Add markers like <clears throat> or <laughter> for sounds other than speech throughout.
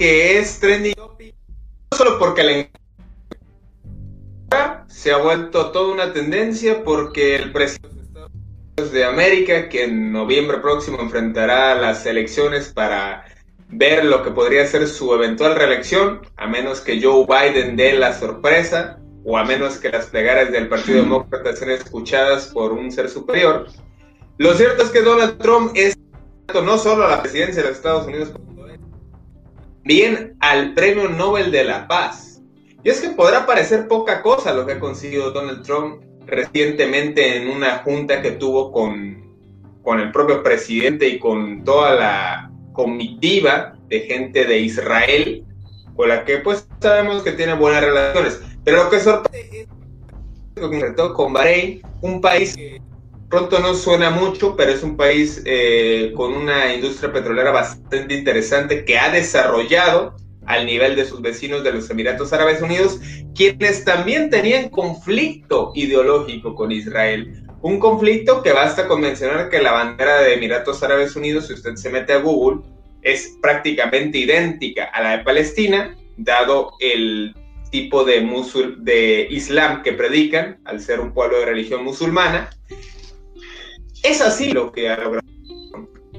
Que es trending no solo porque le se ha vuelto toda una tendencia porque el presidente de América, que en noviembre próximo enfrentará las elecciones para ver lo que podría ser su eventual reelección, a menos que Joe Biden dé la sorpresa o a menos que las plegarias del Partido Demócrata sean escuchadas por un ser superior. Lo cierto es que Donald Trump es no solo a la presidencia de los Estados Unidos, bien al Premio Nobel de la Paz. Y es que podrá parecer poca cosa lo que ha conseguido Donald Trump recientemente en una junta que tuvo con, con el propio presidente y con toda la comitiva de gente de Israel, con la que pues sabemos que tiene buenas relaciones. Pero lo que sorprende es con Bahrein, un país que pronto no suena mucho, pero es un país eh, con una industria petrolera bastante interesante que ha desarrollado al nivel de sus vecinos de los Emiratos Árabes Unidos, quienes también tenían conflicto ideológico con Israel. Un conflicto que basta con mencionar que la bandera de Emiratos Árabes Unidos, si usted se mete a Google, es prácticamente idéntica a la de Palestina, dado el tipo de, musul de islam que predican, al ser un pueblo de religión musulmana, es así lo que ha logrado.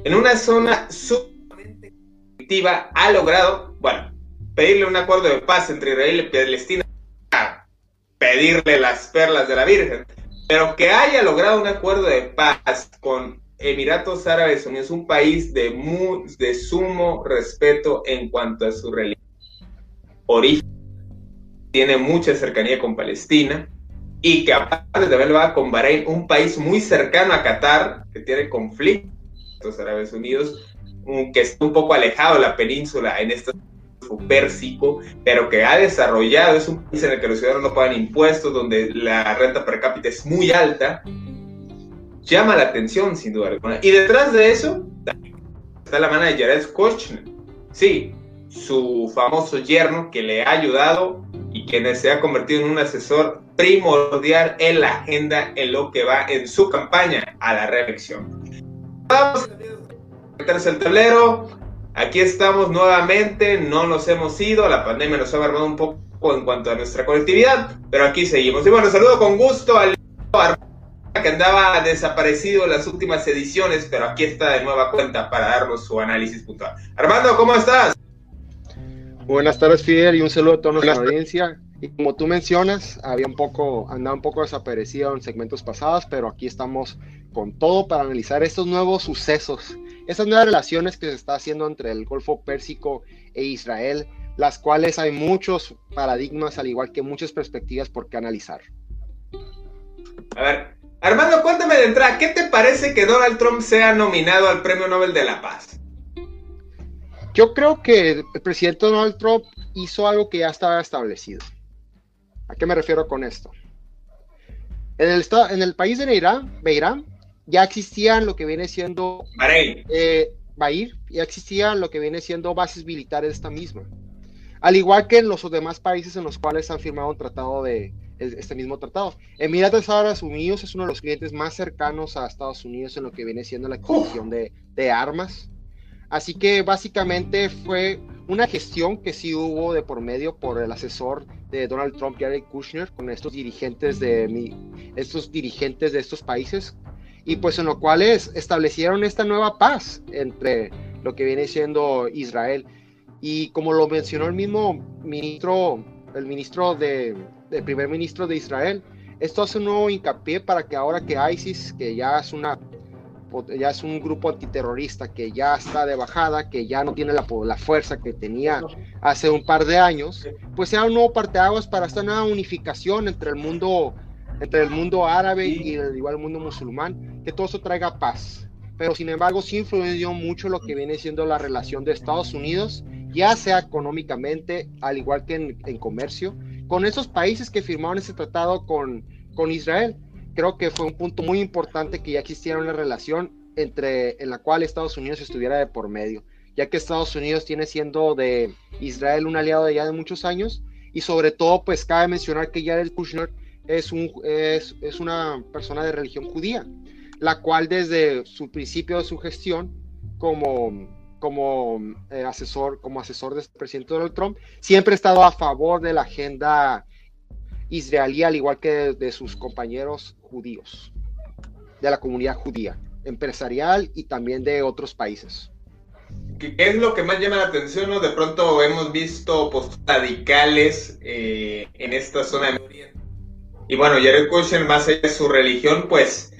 En una zona sumamente conflictiva ha logrado, bueno, pedirle un acuerdo de paz entre Israel y Palestina, pedirle las perlas de la Virgen, pero que haya logrado un acuerdo de paz con Emiratos Árabes Unidos, un país de, de sumo respeto en cuanto a su religión. Origen tiene mucha cercanía con Palestina, y que aparte de va con Bahrein, un país muy cercano a Qatar, que tiene conflictos Árabes Unidos, que está un poco alejado de la península en este pérsico, pero que ha desarrollado, es un país en el que los ciudadanos no pagan impuestos, donde la renta per cápita es muy alta, llama la atención sin duda alguna. Y detrás de eso está la mano de Jared Kushner. Sí, su famoso yerno que le ha ayudado y que se ha convertido en un asesor primordial en la agenda en lo que va en su campaña a la reelección. Vamos a meterse el tablero. Aquí estamos nuevamente, no nos hemos ido, la pandemia nos ha alarmado un poco en cuanto a nuestra colectividad, pero aquí seguimos. Y bueno, saludo con gusto al que andaba desaparecido en las últimas ediciones, pero aquí está de nueva cuenta para darnos su análisis puntual. Armando, ¿cómo estás? Buenas tardes, Fidel, y un saludo a toda nuestra audiencia. Y como tú mencionas, había un poco, andaba un poco desaparecido en segmentos pasados, pero aquí estamos con todo para analizar estos nuevos sucesos, esas nuevas relaciones que se está haciendo entre el Golfo Pérsico e Israel, las cuales hay muchos paradigmas, al igual que muchas perspectivas por qué analizar. A ver, Armando, cuéntame de entrada, ¿qué te parece que Donald Trump sea nominado al Premio Nobel de la Paz? Yo creo que el presidente Donald Trump hizo algo que ya estaba establecido. ¿A qué me refiero con esto? En el, en el país de Beirán, ya existían lo que viene siendo... Eh, ya existían lo que viene siendo bases militares de esta misma. Al igual que en los demás países en los cuales han firmado un tratado de este mismo tratado. Emiratos Árabes Unidos es uno de los clientes más cercanos a Estados Unidos en lo que viene siendo la adquisición de, de armas. Así que básicamente fue una gestión que sí hubo de por medio por el asesor de Donald Trump y Jared Kushner con estos dirigentes de estos dirigentes de estos países. Y pues en lo cual establecieron esta nueva paz entre lo que viene siendo Israel. Y como lo mencionó el mismo ministro el ministro de el primer ministro de Israel esto hace un nuevo hincapié para que ahora que ISIS que ya es una ya es un grupo antiterrorista que ya está de bajada, que ya no tiene la, la fuerza que tenía hace un par de años, pues sea un nuevo parteaguas para esta nueva unificación entre el mundo, entre el mundo árabe y el igual mundo musulmán, que todo eso traiga paz. Pero sin embargo sí influyó mucho lo que viene siendo la relación de Estados Unidos, ya sea económicamente, al igual que en, en comercio, con esos países que firmaron ese tratado con, con Israel creo que fue un punto muy importante que ya existiera una relación entre en la cual Estados Unidos estuviera de por medio, ya que Estados Unidos tiene siendo de Israel un aliado de ya de muchos años y sobre todo pues cabe mencionar que Jared Kushner es, un, es, es una persona de religión judía, la cual desde su principio de su gestión como como eh, asesor como asesor del presidente Donald Trump siempre ha estado a favor de la agenda israelí, al igual que de, sus compañeros judíos, de la comunidad judía, empresarial y también de otros países. ¿Qué es lo que más llama la atención? ¿no? De pronto hemos visto posturas radicales eh, en esta zona de Oriente. Y bueno, Jared Kushner, más allá de su religión, pues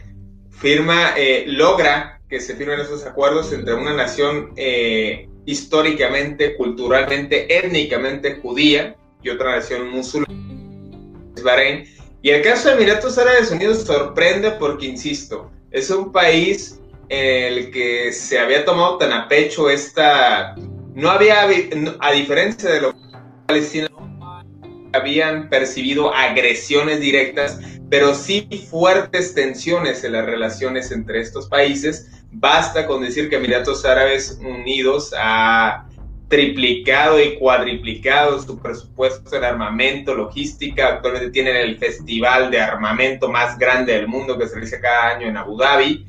firma, eh, logra que se firmen esos acuerdos entre una nación eh, históricamente, culturalmente, étnicamente judía y otra nación musulmana Bahrein. Y el caso de Emiratos Árabes Unidos sorprende porque, insisto, es un país el que se había tomado tan a pecho esta... No había, a diferencia de los palestinos, habían percibido agresiones directas, pero sí fuertes tensiones en las relaciones entre estos países. Basta con decir que Emiratos Árabes Unidos ha triplicado y cuadriplicado su presupuesto en armamento, logística. Actualmente tienen el festival de armamento más grande del mundo que se realiza cada año en Abu Dhabi.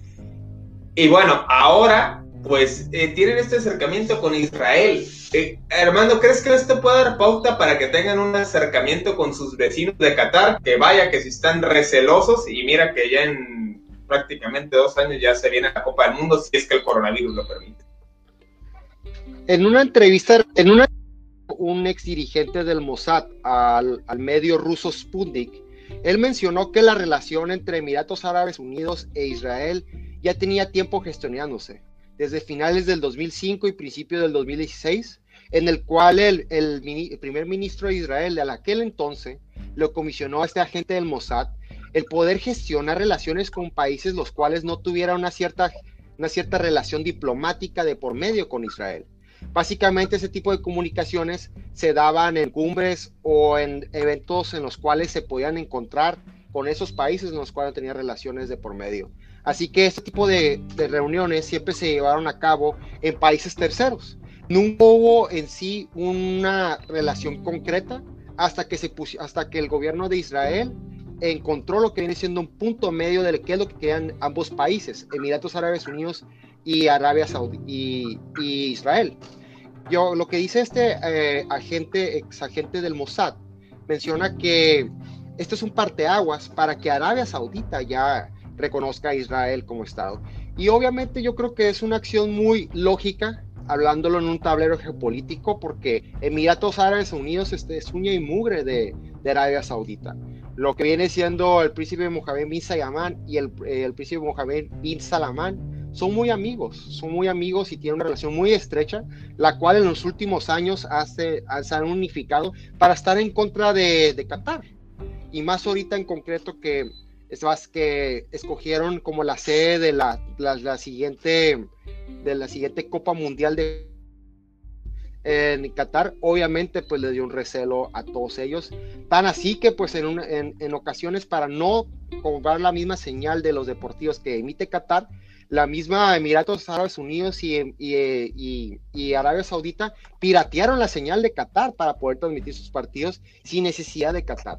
Y bueno, ahora pues eh, tienen este acercamiento con Israel. Eh, Armando, ¿crees que esto puede dar pauta para que tengan un acercamiento con sus vecinos de Qatar? Que vaya, que si están recelosos y mira que ya en prácticamente dos años ya se viene la Copa del Mundo si es que el coronavirus lo permite. En una entrevista, en una un ex dirigente del Mossad al, medio ruso Sputnik, él mencionó que la relación entre Emiratos Árabes Unidos e Israel ya tenía tiempo gestionándose, desde finales del 2005 y principios del 2016, en el cual el, el, primer ministro de Israel de aquel entonces lo comisionó a este agente del Mossad el poder gestionar relaciones con países los cuales no tuvieran una cierta, una cierta relación diplomática de por medio con Israel. Básicamente ese tipo de comunicaciones se daban en cumbres o en eventos en los cuales se podían encontrar con esos países en los cuales tenían relaciones de por medio. Así que este tipo de, reuniones siempre se llevaron a cabo en países terceros. Nunca hubo en sí una relación concreta hasta que, se hasta que el gobierno de Israel encontró lo que viene siendo un punto medio de qué es lo que querían ambos países, Emiratos Árabes Unidos y Arabia Saudí y, Israel. Yo, lo que dice este eh, agente, ex agente del Mossad, menciona que esto es un parteaguas para que Arabia Saudita ya reconozca a Israel como Estado. Y obviamente yo creo que es una acción muy lógica, hablándolo en un tablero geopolítico, porque Emiratos Árabes Unidos este, es uña y mugre de, de Arabia Saudita. Lo que viene siendo el príncipe Mohammed bin Salman y el, el príncipe Mohammed bin Salamán son muy amigos, son muy amigos y tienen una relación muy estrecha, la cual en los últimos años hace, se han unificado para estar en contra de, de Qatar. Y más ahorita en concreto que, es más, que escogieron como la sede de la, la, siguiente, de la siguiente Copa Mundial de en Qatar, obviamente pues le dio un recelo a todos ellos, tan así que pues en, en, en ocasiones para no cobrar la misma señal de los deportivos que emite Qatar, la misma Emiratos Árabes Unidos y, y, Arabia Saudita piratearon la señal de Qatar para poder transmitir sus partidos sin necesidad de Qatar.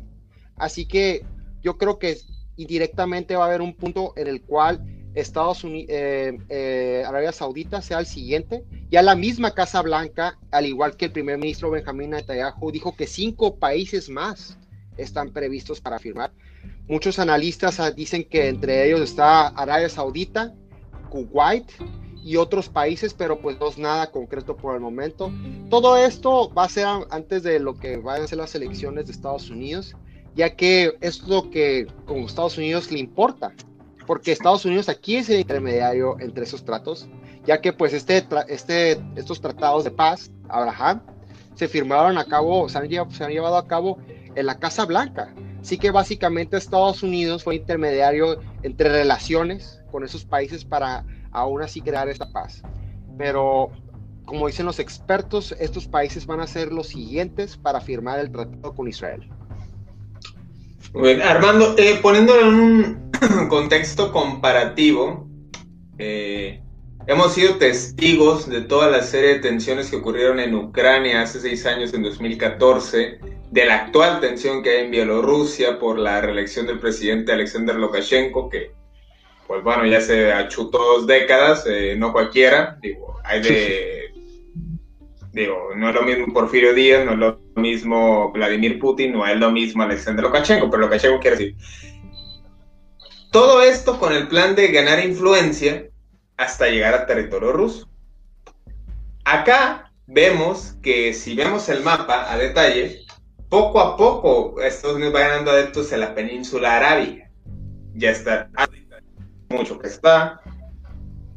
Así que yo creo que indirectamente va a haber un punto en el cual Estados Unidos, eh, eh, Arabia Saudita sea el siguiente. Ya la misma Casa Blanca, al igual que el primer ministro Benjamín Netanyahu, dijo que cinco países más están previstos para firmar. Muchos analistas ah, dicen que entre ellos está Arabia Saudita, Kuwait y otros países, pero pues no es nada concreto por el momento. Todo esto va a ser antes de lo que van a ser las elecciones de Estados Unidos, ya que es lo que como Estados Unidos le importa porque Estados Unidos aquí es el intermediario entre esos tratos, ya que pues este, este, estos tratados de paz, Abraham, se firmaron a cabo, se han, se han llevado a cabo en la Casa Blanca. Así que básicamente Estados Unidos fue intermediario entre relaciones con esos países para aún así crear esta paz. Pero como dicen los expertos, estos países van a ser los siguientes para firmar el tratado con Israel. Armando, eh, poniéndolo en un <clears throat> contexto comparativo, eh, hemos sido testigos de toda la serie de tensiones que ocurrieron en Ucrania hace seis años, en 2014, de la actual tensión que hay en Bielorrusia por la reelección del presidente Alexander Lukashenko, que, pues bueno, ya se achutó dos décadas, eh, no cualquiera, digo, hay de <laughs> Digo, no es lo mismo Porfirio Díaz, no es lo mismo Vladimir Putin, no es lo mismo Alexander Lukashenko, pero Lukashenko quiere decir. Todo esto con el plan de ganar influencia hasta llegar a territorio ruso. Acá vemos que si vemos el mapa a detalle, poco a poco Estados Unidos va ganando adeptos en la península arábiga. Ya está mucho que está,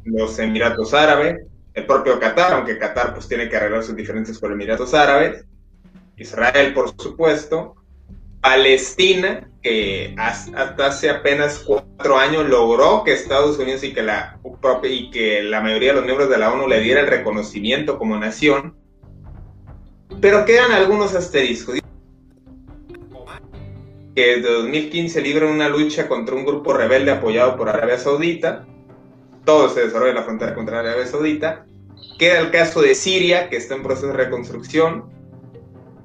los Emiratos Árabes, el propio Qatar, aunque Qatar pues tiene que arreglar sus diferencias con Emiratos Árabes, Israel por supuesto, Palestina, que hasta hace apenas cuatro años logró que Estados Unidos y que la y que la mayoría de los miembros de la ONU le diera el reconocimiento como nación, pero quedan algunos asteriscos. Que desde 2015 libra una lucha contra un grupo rebelde apoyado por Arabia Saudita, todo se desarrolla en la frontera contra Arabia Saudita. Queda el caso de Siria, que está en proceso de reconstrucción.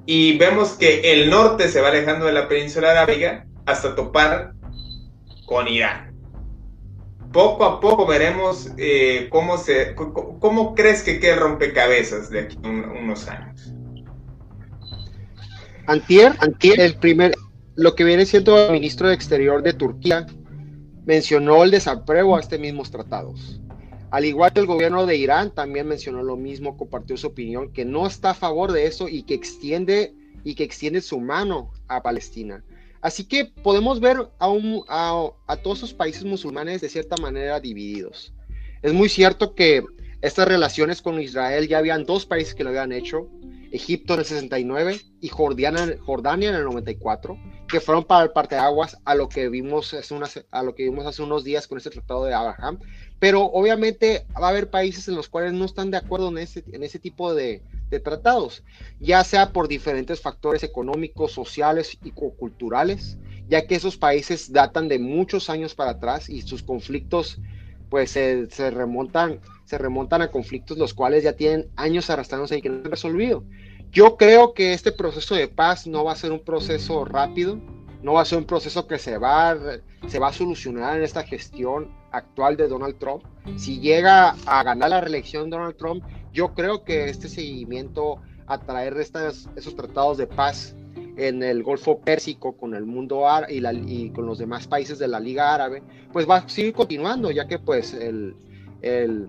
Y vemos que el norte se va alejando de la península arábiga hasta topar con Irán. Poco a poco veremos eh, cómo se. ¿Cómo crees que quede rompecabezas de aquí unos años? Antier, Antier, el primer, lo que viene siendo el ministro de Exterior de Turquía, mencionó el desapruebo a estos mismos tratados. Al igual que el gobierno de Irán también mencionó lo mismo, compartió su opinión, que no está a favor de eso y que extiende, y que extiende su mano a Palestina. Así que podemos ver a, a, a todos esos países musulmanes de cierta manera divididos. Es muy cierto que estas relaciones con Israel ya habían dos países que lo habían hecho, Egipto en el 69 y Jordania, Jordania en el 94, que fueron para el parteaguas a lo que vimos hace a lo que vimos hace unos días con este tratado de Abraham. Pero obviamente va a haber países en los cuales no están de acuerdo en ese, en ese tipo de tratados, ya sea por diferentes factores económicos, sociales y culturales, ya que esos países datan de muchos años para atrás y sus conflictos pues se, remontan, se remontan a conflictos los cuales ya tienen años arrastrándose y que no han resolvido. Yo creo que este proceso de paz no va a ser un proceso rápido, no va a ser un proceso que se va, se va a solucionar en esta gestión actual de Donald Trump. Si llega a ganar la reelección Donald Trump, yo creo que este seguimiento a traer estas, esos tratados de paz en el Golfo Pérsico con el mundo árabe y, con los demás países de la Liga Árabe, pues va a seguir continuando, ya que pues el, el,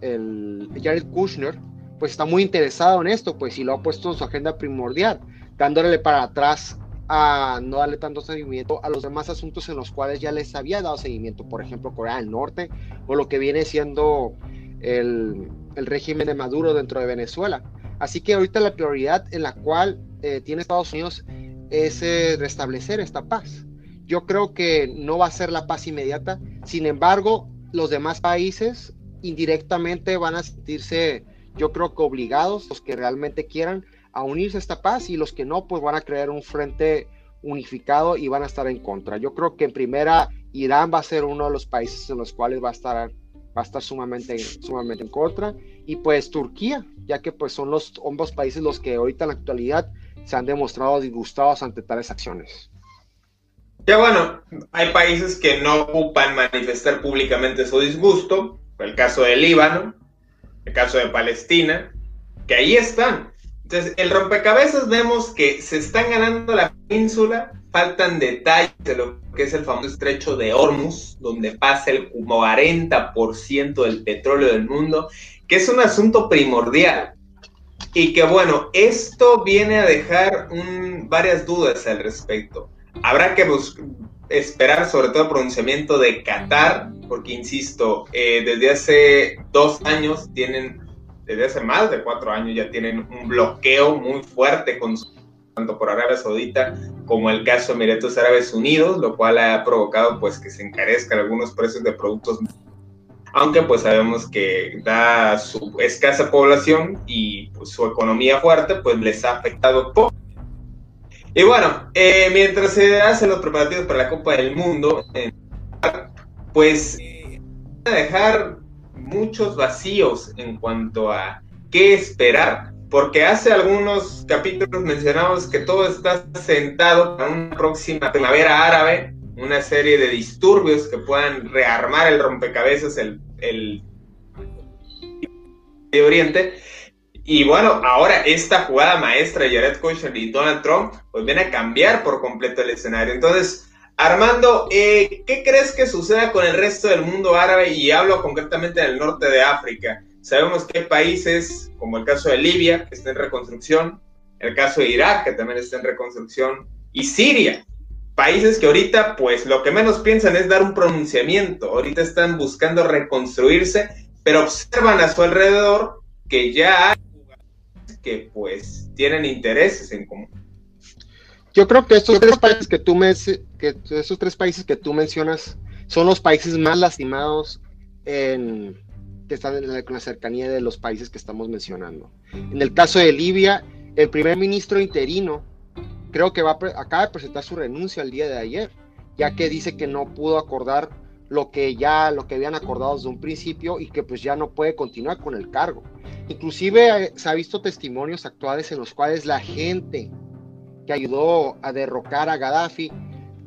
el Jared Kushner pues está muy interesado en esto, pues y lo ha puesto en su agenda primordial, dándole para atrás a no darle tanto seguimiento a los demás asuntos en los cuales ya les había dado seguimiento, por ejemplo Corea del Norte o lo que viene siendo el, el régimen de Maduro dentro de Venezuela. Así que ahorita la prioridad en la cual eh, tiene Estados Unidos es eh, restablecer esta paz. Yo creo que no va a ser la paz inmediata, sin embargo, los demás países indirectamente van a sentirse yo creo que obligados, los que realmente quieran, a unirse a esta paz y los que no, pues van a crear un frente unificado y van a estar en contra. Yo creo que en primera, Irán va a ser uno de los países en los cuales va a estar, va a estar sumamente, sumamente en contra. Y pues Turquía, ya que pues son los ambos países los que ahorita en la actualidad se han demostrado disgustados ante tales acciones. Ya bueno, hay países que no ocupan manifestar públicamente su disgusto, el caso de Líbano, el caso de Palestina, que ahí están. Entonces, el rompecabezas vemos que se están ganando la península, faltan detalles de lo que es el famoso estrecho de Hormuz, donde pasa el 40% del petróleo del mundo, que es un asunto primordial. Y que bueno, esto viene a dejar varias dudas al respecto. Habrá que esperar sobre todo el pronunciamiento de Qatar, porque insisto, eh, desde hace dos años tienen, desde hace más de cuatro años ya tienen un bloqueo muy fuerte con tanto por Arabia Saudita como el caso de Emiratos Árabes Unidos, lo cual ha provocado pues que se encarezcan algunos precios de productos aunque pues sabemos que da su escasa población y pues, su economía fuerte, pues les ha afectado poco. Y bueno, eh, mientras se hacen los preparativos para la Copa del Mundo, pues a dejar muchos vacíos en cuanto a qué esperar, porque hace algunos capítulos mencionamos que todo está sentado para una próxima primavera árabe, una serie de disturbios que puedan rearmar el rompecabezas, el, de Oriente. Y bueno, ahora esta jugada maestra de Jared Kushner y Donald Trump, pues viene a cambiar por completo el escenario. Entonces, Armando, eh, ¿qué crees que suceda con el resto del mundo árabe? Y hablo concretamente del norte de África. Sabemos que hay países, como el caso de Libia, que está en reconstrucción, el caso de Irak, que también está en reconstrucción, y Siria, países que ahorita, pues lo que menos piensan es dar un pronunciamiento. Ahorita están buscando reconstruirse, pero observan a su alrededor que ya hay que pues tienen intereses en común. Yo creo que estos tres países que tú me, que esos tres países que tú mencionas son los países más lastimados en, que están en la, la cercanía de los países que estamos mencionando. En el caso de Libia, el primer ministro interino creo que va a, acaba de presentar su renuncia el día de ayer, ya que dice que no pudo acordar lo que ya lo que habían acordado desde un principio y que pues ya no puede continuar con el cargo. Inclusive eh, se ha visto testimonios actuales en los cuales la gente que ayudó a derrocar a Gaddafi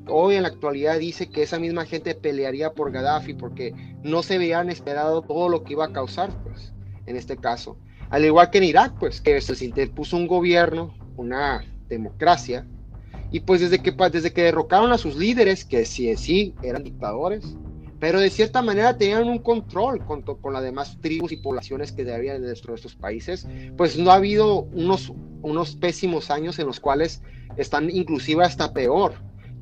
hoy en la actualidad dice que esa misma gente pelearía por Gaddafi porque no se veían esperado todo lo que iba a causar, pues, en este caso. Al igual que en Irak, pues, que se interpuso un gobierno, una democracia. Y pues desde que, desde que derrocaron a sus líderes, que sí sí eran dictadores, pero de cierta manera tenían un control con, con las demás tribus y poblaciones que había dentro de estos países, pues no ha habido unos, unos pésimos años en los cuales están inclusive hasta peor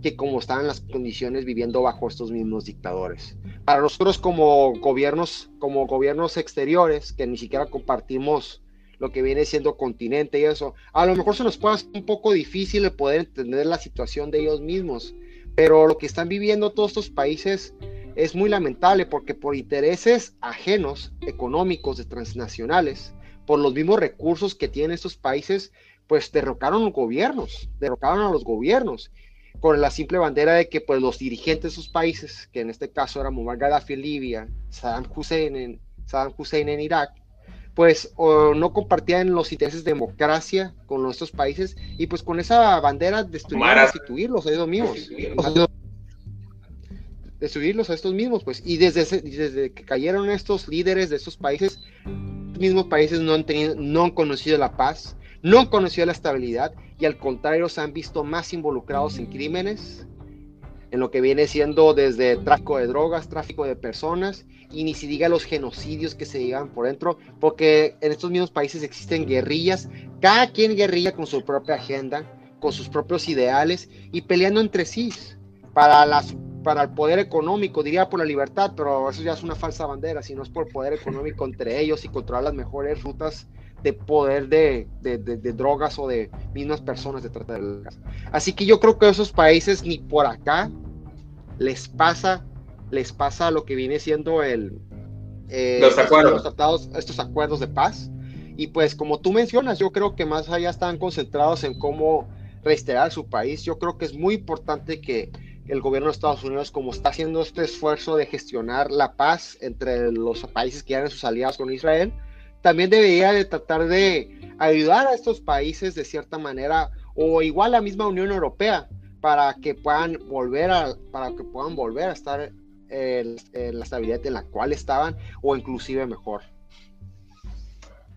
que como estaban las condiciones viviendo bajo estos mismos dictadores. Para nosotros como gobiernos, como gobiernos exteriores, que ni siquiera compartimos lo que viene siendo continente y eso. A lo mejor se nos puede hacer un poco difícil el poder entender la situación de ellos mismos, pero lo que están viviendo todos estos países es muy lamentable porque por intereses ajenos, económicos, de transnacionales, por los mismos recursos que tienen estos países, pues derrocaron los gobiernos, derrocaron a los gobiernos con la simple bandera de que pues los dirigentes de esos países, que en este caso eran Muammar Gaddafi en Libia, Saddam Hussein en, Saddam Hussein en Irak, pues no compartían los intereses de democracia con nuestros países y pues con esa bandera destruyeron, destituirlos a ellos mismos. Destruirlos a estos mismos, pues. Y desde, desde que cayeron estos líderes de estos países, mismos países no han, tenido, no han conocido la paz, no han conocido la estabilidad y al contrario se han visto más involucrados en crímenes, en lo que viene siendo desde tráfico de drogas, tráfico de personas y ni si diga los genocidios que se llevan por dentro, porque en estos mismos países existen guerrillas, cada quien guerrilla con su propia agenda, con sus propios ideales y peleando entre sí para, las, para el poder económico, diría por la libertad, pero eso ya es una falsa bandera, sino es por poder económico <laughs> entre ellos y controlar las mejores rutas de poder de, de, de, drogas o de mismas personas de trata de drogas. Así que yo creo que esos países ni por acá les pasa les pasa lo que viene siendo el eh, los acuerdos. tratados, estos acuerdos de paz. Y pues como tú mencionas, yo creo que más allá están concentrados en cómo restaurar su país. Yo creo que es muy importante que el gobierno de Estados Unidos, como está haciendo este esfuerzo de gestionar la paz entre los países que eran sus aliados con Israel, también debería de tratar de ayudar a estos países de cierta manera, o igual la misma Unión Europea, para que puedan volver a, para que puedan volver a estar en, la estabilidad en la cual estaban o inclusive mejor.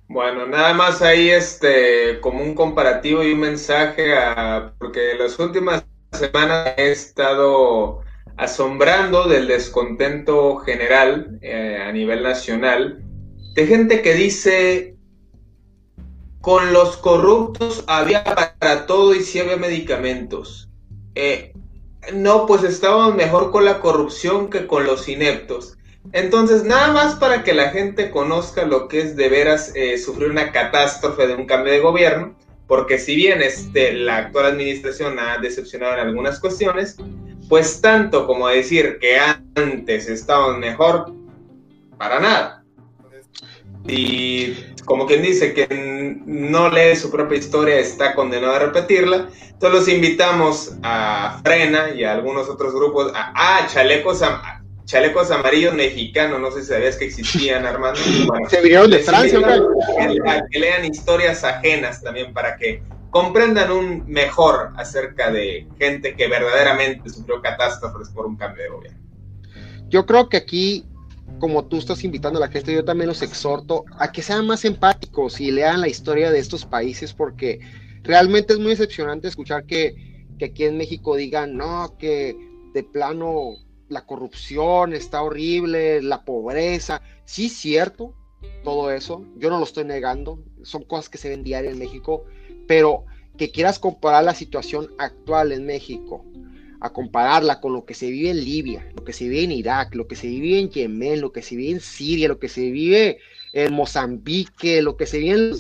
Bueno, nada más ahí este como un comparativo y un mensaje a, porque las últimas semanas he estado asombrando del descontento general eh, a nivel nacional de gente que dice con los corruptos había para todo y si medicamentos. Eh, no, pues estábamos mejor con la corrupción que con los ineptos. Entonces, nada más para que la gente conozca lo que es de veras eh, sufrir una catástrofe de un cambio de gobierno, porque si bien este, la actual administración ha decepcionado en algunas cuestiones, pues tanto como decir que antes estábamos mejor, para nada. Y como quien dice que no lee su propia historia está condenado a repetirla. Entonces los invitamos a Frena y a algunos otros grupos, a, ah, chalecos, chalecos amarillos mexicanos, no sé si sabías que existían, Armando. <laughs> Se vinieron de Francia, que, lean historias ajenas también para que comprendan un mejor acerca de gente que verdaderamente sufrió catástrofes por un cambio de gobierno. Yo creo que aquí como tú estás invitando a la gente, yo también los exhorto a que sean más empáticos y lean la historia de estos países porque realmente es muy decepcionante escuchar que, que aquí en México digan, no, que de plano la corrupción está horrible, la pobreza. Sí, cierto, todo eso, yo no lo estoy negando, son cosas que se ven diario en México, pero que quieras comparar la situación actual en México a compararla con lo que se vive en Libia, lo que se vive en Irak, lo que se vive en Yemen, lo que se vive en Siria, lo que se vive en Mozambique, lo que se vive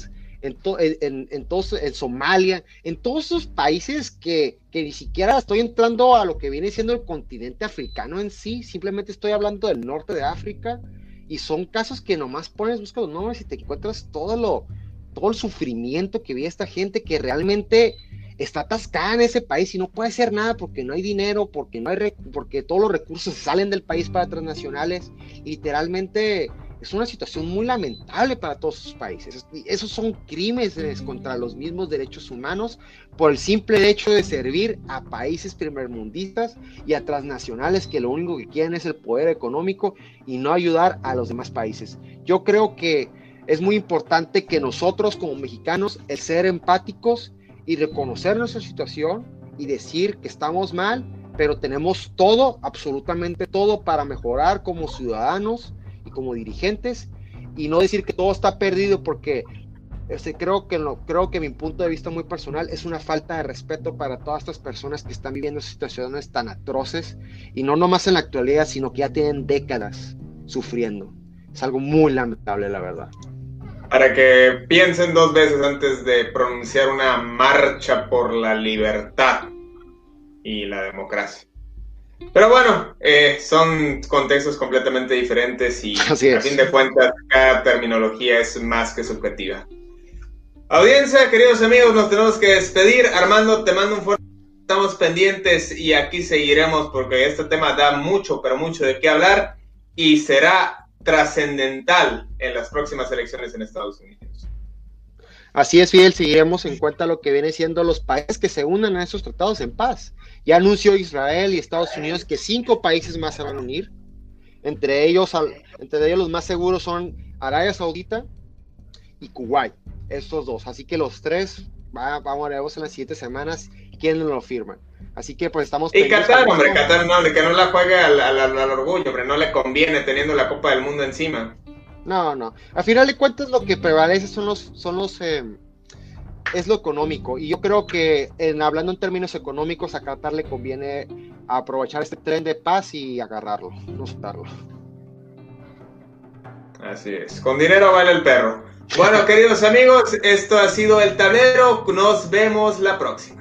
en, en, en, Somalia, en todos esos países que, que, ni siquiera estoy entrando a lo que viene siendo el continente africano en sí, simplemente estoy hablando del norte de África y son casos que nomás pones, buscas los nombres y te encuentras todo lo, todo el sufrimiento que vive esta gente que realmente está atascada en ese país y no puede hacer nada porque no hay dinero, porque no hay porque todos los recursos salen del país para transnacionales. literalmente es una situación muy lamentable para todos esos países. Esos son crímenes contra los mismos derechos humanos por el simple hecho de servir a países primermundistas y a transnacionales que lo único que quieren es el poder económico y no ayudar a los demás países. Yo creo que es muy importante que nosotros como mexicanos, el ser empáticos y reconocer nuestra situación y decir que estamos mal, pero tenemos todo, absolutamente todo para mejorar como ciudadanos y como dirigentes y no decir que todo está perdido porque este, creo, que lo, creo que mi punto de vista muy personal es una falta de respeto para todas estas personas que están viviendo situaciones tan atroces y no nomás en la actualidad, sino que ya tienen décadas sufriendo. Es algo muy lamentable, la verdad para que piensen dos veces antes de pronunciar una marcha por la libertad y la democracia. Pero bueno, eh, son contextos completamente diferentes y <laughs> a fin de cuentas cada terminología es más que subjetiva. Audiencia, queridos amigos, nos tenemos que despedir. Armando, te mando un fuerte estamos pendientes y aquí seguiremos porque este tema da mucho, pero mucho de qué hablar y será trascendental en las próximas elecciones en Estados Unidos. Así es, Fidel, seguiremos en cuenta lo que viene siendo los países que se unan a esos tratados en paz. Ya anunció Israel y Estados Unidos que cinco países más se van a unir. Entre ellos, entre ellos los más seguros son Arabia Saudita y Kuwait, estos dos. Así que los tres, vamos a ver en las siguientes semanas quiénes lo firman. Así que pues estamos... Y Qatar, hombre, Qatar no, que no la juegue al, orgullo, hombre, no le conviene teniendo la Copa del Mundo encima. No, no. Al final de cuentas lo que prevalece son los... Son los eh, es lo económico. Y yo creo que en, hablando en términos económicos, a Qatar le conviene aprovechar este tren de paz y agarrarlo, no soltarlo. Así es. Con dinero vale el perro. Bueno, queridos amigos, esto ha sido el tablero. Nos vemos la próxima.